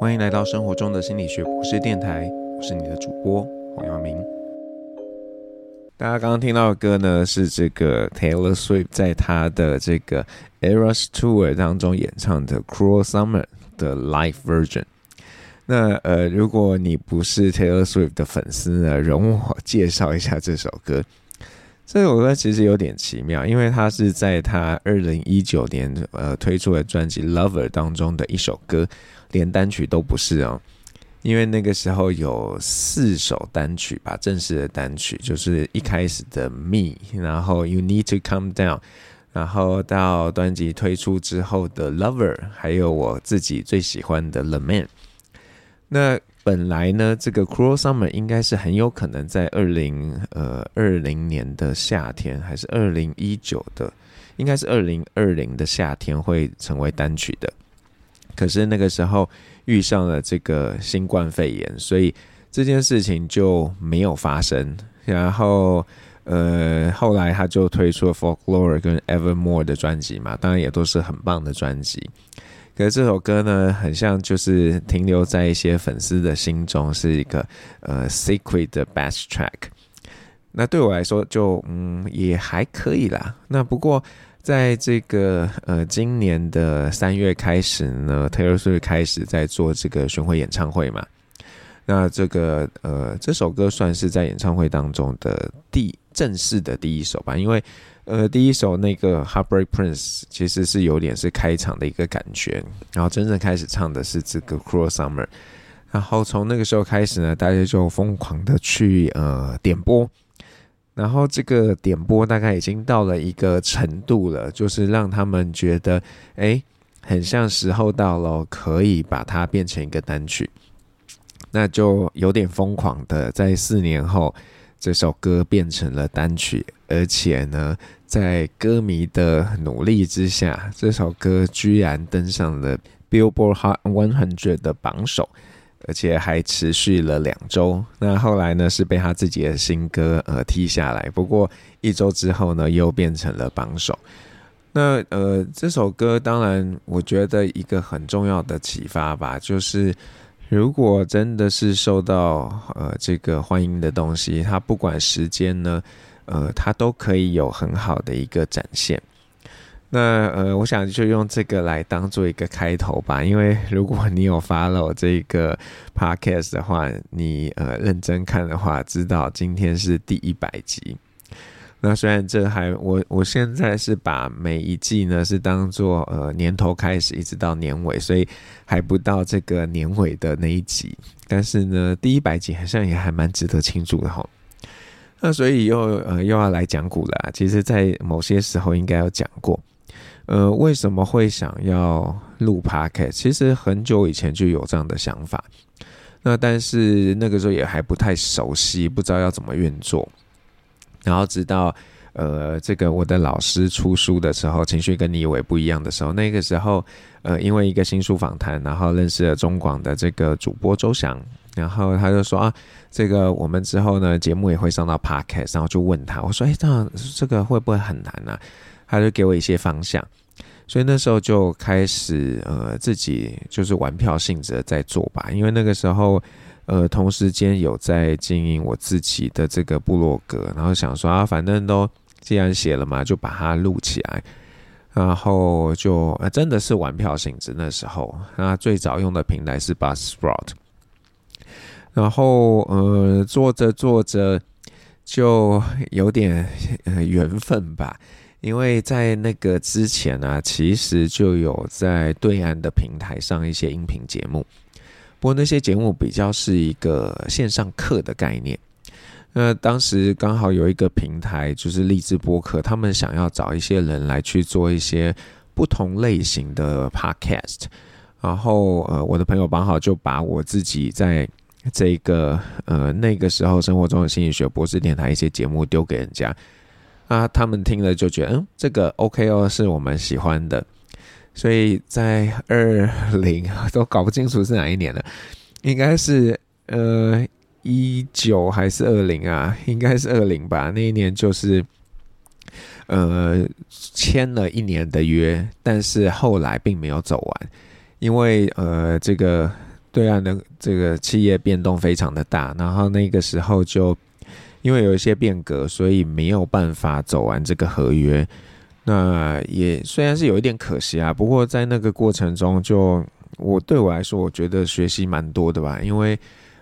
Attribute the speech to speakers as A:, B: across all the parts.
A: 欢迎来到生活中的心理学博士电台，我是你的主播黄耀明。大家刚刚听到的歌呢，是这个 Taylor Swift 在他的这个 Eras Tour 当中演唱的《Cruel Summer》的 Live Version。那呃，如果你不是 Taylor Swift 的粉丝呢，容我介绍一下这首歌。这首歌其实有点奇妙，因为它是在他二零一九年呃推出的专辑《Lover》当中的一首歌，连单曲都不是哦。因为那个时候有四首单曲吧，正式的单曲就是一开始的《Me》，然后《You Need to Calm Down》，然后到专辑推出之后的《Lover》，还有我自己最喜欢的《The Man》。那本来呢，这个《Cruel Summer》应该是很有可能在二零呃二零年的夏天，还是二零一九的，应该是二零二零的夏天会成为单曲的。可是那个时候遇上了这个新冠肺炎，所以这件事情就没有发生。然后呃，后来他就推出了《Folklore》跟《Evermore》的专辑嘛，当然也都是很棒的专辑。可是这首歌呢，很像就是停留在一些粉丝的心中，是一个呃 secret 的 best track。那对我来说就，就嗯也还可以啦。那不过在这个呃今年的三月开始呢，Taylor Swift 开始在做这个巡回演唱会嘛。那这个呃这首歌算是在演唱会当中的第正式的第一首吧，因为。呃，第一首那个《Heartbreak Prince》其实是有点是开场的一个感觉，然后真正开始唱的是这个《Cruel Summer》，然后从那个时候开始呢，大家就疯狂的去呃点播，然后这个点播大概已经到了一个程度了，就是让他们觉得，哎，很像时候到了，可以把它变成一个单曲，那就有点疯狂的，在四年后。这首歌变成了单曲，而且呢，在歌迷的努力之下，这首歌居然登上了 Billboard Hot 100的榜首，而且还持续了两周。那后来呢，是被他自己的新歌呃踢下来。不过一周之后呢，又变成了榜首。那呃，这首歌当然，我觉得一个很重要的启发吧，就是。如果真的是受到呃这个欢迎的东西，它不管时间呢，呃，它都可以有很好的一个展现。那呃，我想就用这个来当做一个开头吧。因为如果你有 follow 这个 podcast 的话，你呃认真看的话，知道今天是第一百集。那虽然这还我我现在是把每一季呢是当做呃年头开始一直到年尾，所以还不到这个年尾的那一集，但是呢第一百集好像也还蛮值得庆祝的哈。那所以又呃又要来讲古了啊，其实在某些时候应该有讲过，呃为什么会想要录 p o c a s t 其实很久以前就有这样的想法，那但是那个时候也还不太熟悉，不知道要怎么运作。然后直到，呃，这个我的老师出书的时候，情绪跟你以为不一样的时候，那个时候，呃，因为一个新书访谈，然后认识了中广的这个主播周翔，然后他就说啊，这个我们之后呢节目也会上到 Podcast，然后就问他，我说，哎，这样这个会不会很难呢？他就给我一些方向，所以那时候就开始呃自己就是玩票性质在做吧，因为那个时候。呃，同时间有在经营我自己的这个部落格，然后想说啊，反正都既然写了嘛，就把它录起来，然后就、真的是玩票性质。那时候，那最早用的平台是 Buzzsprout，然后呃，做着做着就有点呃缘分吧，因为在那个之前呢、啊，其实就有在对岸的平台上一些音频节目。不过那些节目比较是一个线上课的概念。那当时刚好有一个平台，就是励志播客，他们想要找一些人来去做一些不同类型的 podcast。然后呃，我的朋友刚好就把我自己在这个呃那个时候生活中的心理学博士电台一些节目丢给人家，啊，他们听了就觉得嗯，这个 OK 哦，是我们喜欢的。所以在二零都搞不清楚是哪一年了，应该是呃一九还是二零啊？应该是二零吧。那一年就是呃签了一年的约，但是后来并没有走完，因为呃这个对岸的这个企业变动非常的大，然后那个时候就因为有一些变革，所以没有办法走完这个合约。那也虽然是有一点可惜啊，不过在那个过程中就，我对我来说，我觉得学习蛮多的吧，因为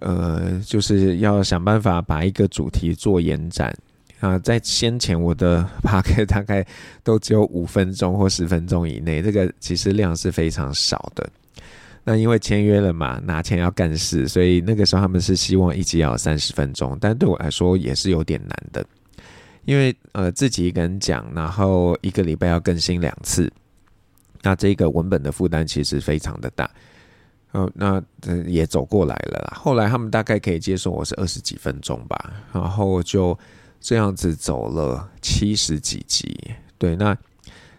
A: 呃，就是要想办法把一个主题做延展啊。在先前我的 podcast 大概都只有五分钟或十分钟以内，这个其实量是非常少的。那因为签约了嘛，拿钱要干事，所以那个时候他们是希望一集要三十分钟，但对我来说也是有点难的。因为呃自己一个人讲，然后一个礼拜要更新两次，那这个文本的负担其实非常的大。呃，那也走过来了啦。后来他们大概可以接受我是二十几分钟吧，然后就这样子走了七十几集。对，那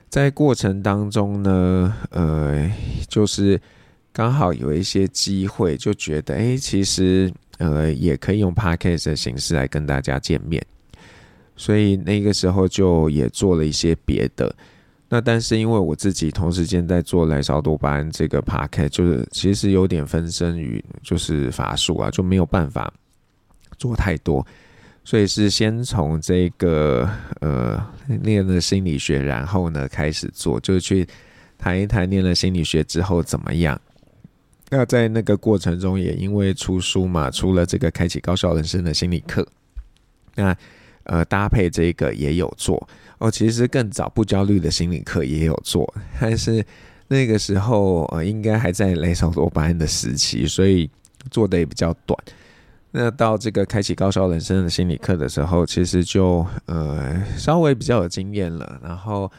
A: 在过程当中呢，呃，就是刚好有一些机会，就觉得哎，其实呃也可以用 podcast 的形式来跟大家见面。所以那个时候就也做了一些别的，那但是因为我自己同时间在做来烧多巴胺这个 podcast，就是其实有点分身于就是法术啊，就没有办法做太多，所以是先从这个呃念了心理学，然后呢开始做，就是去谈一谈念了心理学之后怎么样。那在那个过程中，也因为出书嘛，出了这个开启高效人生的心理课，那。呃，搭配这个也有做哦。其实更早不焦虑的心理课也有做，但是那个时候呃，应该还在莱烧多巴胺的时期，所以做的也比较短。那到这个开启高效人生的心理课的时候，其实就呃稍微比较有经验了，然后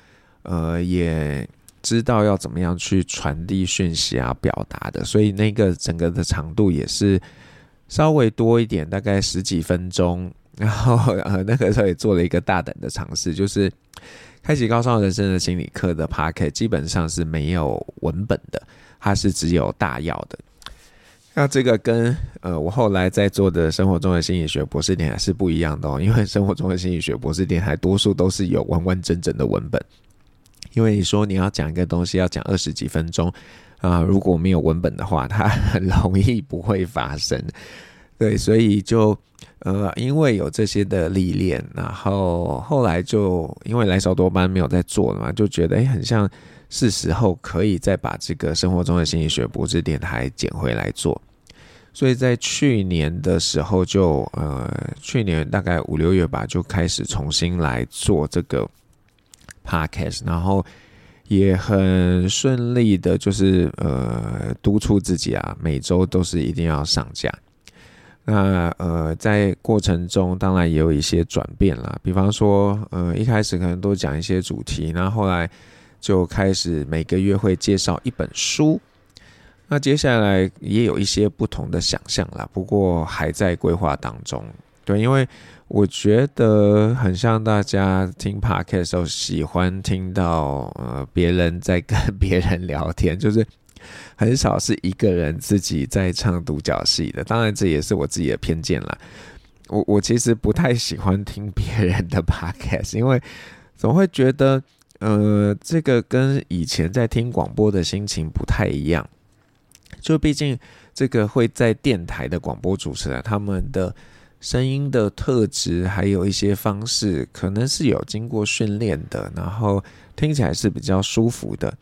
A: 呃也知道要怎么样去传递讯息啊、表达的，所以那个整个的长度也是稍微多一点，大概十几分钟。然后呃，那个时候也做了一个大胆的尝试，就是开启高尚人生的心理课的 packet，基本上是没有文本的，它是只有大要的。那这个跟呃我后来在做的生活中的心理学博士电台是不一样的哦，因为生活中的心理学博士电台多数都是有完完整整的文本，因为你说你要讲一个东西要讲二十几分钟啊，如果没有文本的话，它很容易不会发生。对，所以就呃，因为有这些的历练，然后后来就因为来少多班没有在做了嘛，就觉得诶，很像是时候可以再把这个生活中的心理学博士电台捡回来做。所以在去年的时候就呃，去年大概五六月吧，就开始重新来做这个 podcast，然后也很顺利的，就是呃，督促自己啊，每周都是一定要上架。那呃，在过程中当然也有一些转变啦，比方说，呃，一开始可能都讲一些主题，然后来就开始每个月会介绍一本书。那接下来也有一些不同的想象啦，不过还在规划当中。对，因为我觉得很像大家听 Podcast 的时候，喜欢听到呃别人在跟 别人聊天，就是。很少是一个人自己在唱独角戏的，当然这也是我自己的偏见啦。我我其实不太喜欢听别人的 podcast，因为总会觉得，呃，这个跟以前在听广播的心情不太一样。就毕竟这个会在电台的广播主持人，他们的声音的特质还有一些方式，可能是有经过训练的，然后听起来是比较舒服的。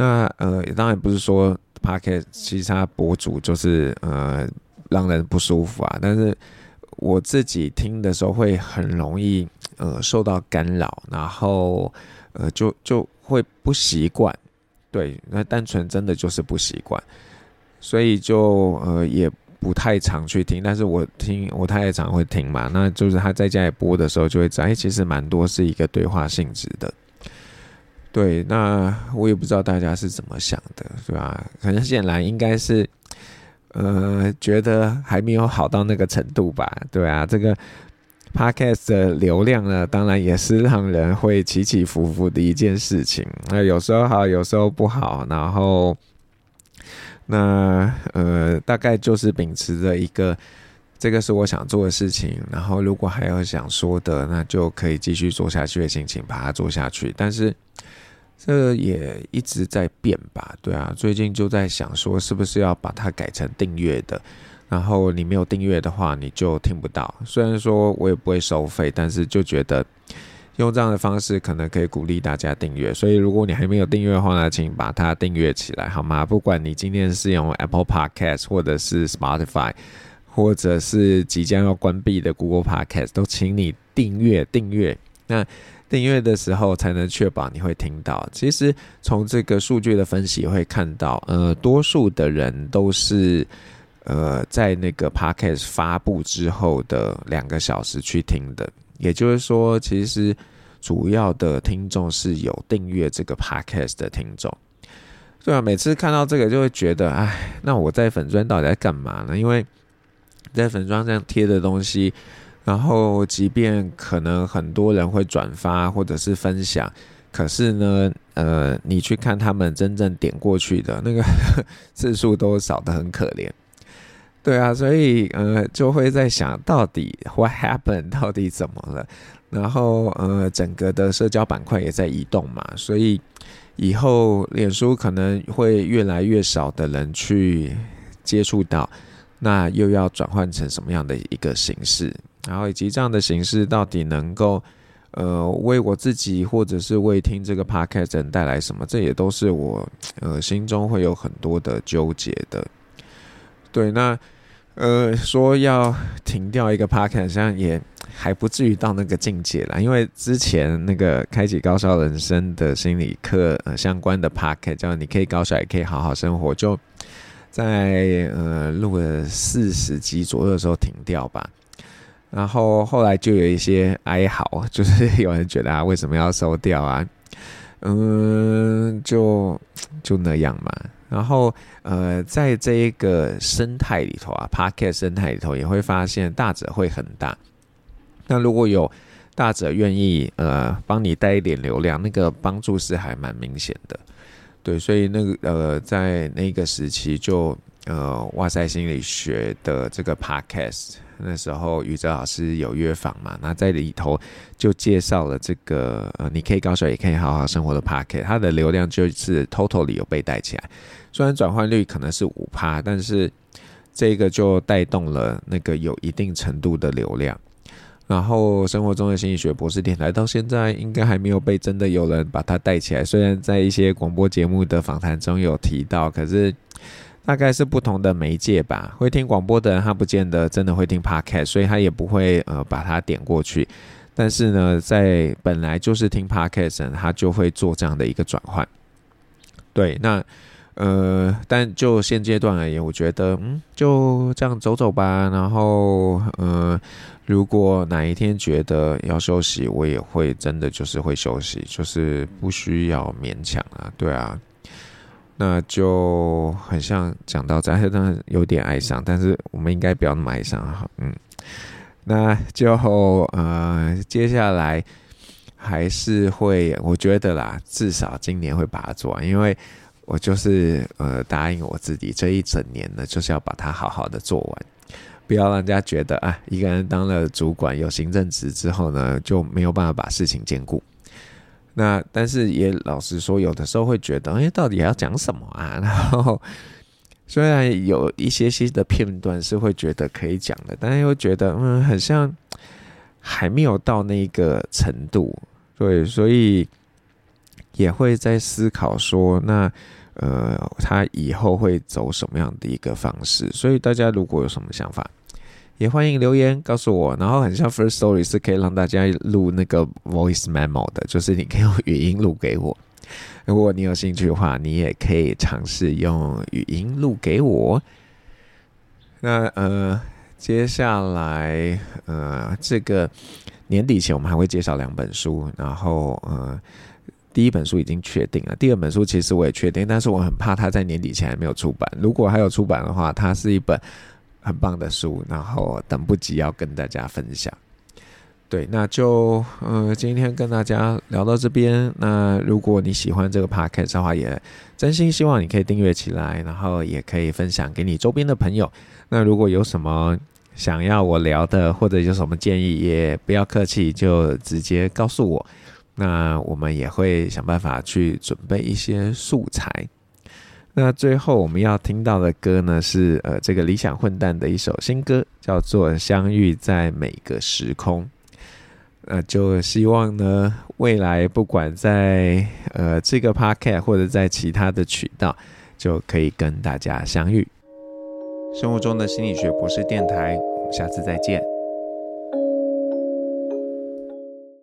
A: 那呃，当然不是说 Pocket 其他博主就是呃让人不舒服啊，但是我自己听的时候会很容易呃受到干扰，然后呃就就会不习惯，对，那单纯真的就是不习惯，所以就呃也不太常去听，但是我听我太太常会听嘛，那就是他在家里播的时候就会知道，哎，其实蛮多是一个对话性质的。对，那我也不知道大家是怎么想的，是吧？可能显然应该是，呃，觉得还没有好到那个程度吧，对啊。这个 podcast 的流量呢，当然也是让人会起起伏伏的一件事情。那有时候好，有时候不好。然后，那呃，大概就是秉持着一个，这个是我想做的事情。然后，如果还有想说的，那就可以继续做下去的心情，把它做下去。但是。这也一直在变吧？对啊，最近就在想说，是不是要把它改成订阅的？然后你没有订阅的话，你就听不到。虽然说我也不会收费，但是就觉得。用这样的方式，可能可以鼓励大家订阅。所以，如果你还没有订阅的话呢，请把它订阅起来，好吗？不管你今天是用 Apple Podcast，或者是 Spotify，或者是即将要关闭的 Google Podcast，都请你订阅订阅。那订阅的时候，才能确保你会听到。其实，从这个数据的分析会看到，呃，多数的人都是呃在那个 Podcast 发布之后的两个小时去听的。也就是说，其实主要的听众是有订阅这个 podcast 的听众。对啊，每次看到这个就会觉得，哎，那我在粉专到底在干嘛呢？因为在粉专上贴的东西，然后即便可能很多人会转发或者是分享，可是呢，呃，你去看他们真正点过去的那个 次数都少得很可怜。对啊，所以呃就会在想到底 what happened，到底怎么了？然后呃整个的社交板块也在移动嘛，所以以后脸书可能会越来越少的人去接触到，那又要转换成什么样的一个形式？然后以及这样的形式到底能够呃为我自己或者是为听这个 podcast 人带来什么？这也都是我呃心中会有很多的纠结的。对，那呃说要停掉一个 podcast，像也还不至于到那个境界啦。因为之前那个开启高效人生的心理课、呃、相关的 podcast，叫你可以高效也可以好好生活，就在呃录了四十集左右的时候停掉吧。然后后来就有一些哀嚎，就是有人觉得啊，为什么要收掉啊？嗯，就就那样嘛。然后，呃，在这一个生态里头啊，Podcast 生态里头也会发现大者会很大。那如果有大者愿意呃帮你带一点流量，那个帮助是还蛮明显的。对，所以那个呃，在那个时期就呃，哇塞心理学的这个 Podcast。那时候宇哲老师有约访嘛，那在里头就介绍了这个呃，你可以高手也可以好好生活的 Podcast，它的流量就是 totally 有被带起来。虽然转换率可能是五趴，但是这个就带动了那个有一定程度的流量。然后生活中的心理学博士电台到现在应该还没有被真的有人把它带起来，虽然在一些广播节目的访谈中有提到，可是。大概是不同的媒介吧，会听广播的人他不见得真的会听 Podcast，所以他也不会呃把它点过去。但是呢，在本来就是听 Podcast 人，他就会做这样的一个转换。对，那呃，但就现阶段而言，我觉得嗯就这样走走吧。然后呃，如果哪一天觉得要休息，我也会真的就是会休息，就是不需要勉强啊。对啊。那就很像讲到这，真的有点哀伤，但是我们应该不要那么哀伤哈。嗯，那就呃，接下来还是会，我觉得啦，至少今年会把它做完，因为我就是呃答应我自己，这一整年呢，就是要把它好好的做完，不要让人家觉得啊，一个人当了主管有行政职之后呢，就没有办法把事情兼顾。那但是也老实说，有的时候会觉得，哎、到底要讲什么啊？然后虽然有一些些的片段是会觉得可以讲的，但是又觉得，嗯，很像还没有到那个程度，对，所以也会在思考说，那呃，他以后会走什么样的一个方式？所以大家如果有什么想法，也欢迎留言告诉我，然后很像 First Story 是可以让大家录那个 Voice Memo 的，就是你可以用语音录给我。如果你有兴趣的话，你也可以尝试用语音录给我。那呃，接下来呃，这个年底前我们还会介绍两本书，然后呃，第一本书已经确定了，第二本书其实我也确定，但是我很怕它在年底前还没有出版。如果还有出版的话，它是一本。很棒的书，然后等不及要跟大家分享。对，那就呃，今天跟大家聊到这边。那如果你喜欢这个 podcast 的话，也真心希望你可以订阅起来，然后也可以分享给你周边的朋友。那如果有什么想要我聊的，或者有什么建议，也不要客气，就直接告诉我。那我们也会想办法去准备一些素材。那最后我们要听到的歌呢，是呃这个理想混蛋的一首新歌，叫做《相遇在每个时空》。呃，就希望呢，未来不管在呃这个 podcast 或者在其他的渠道，就可以跟大家相遇。生活中的心理学博士电台，我们下次再见。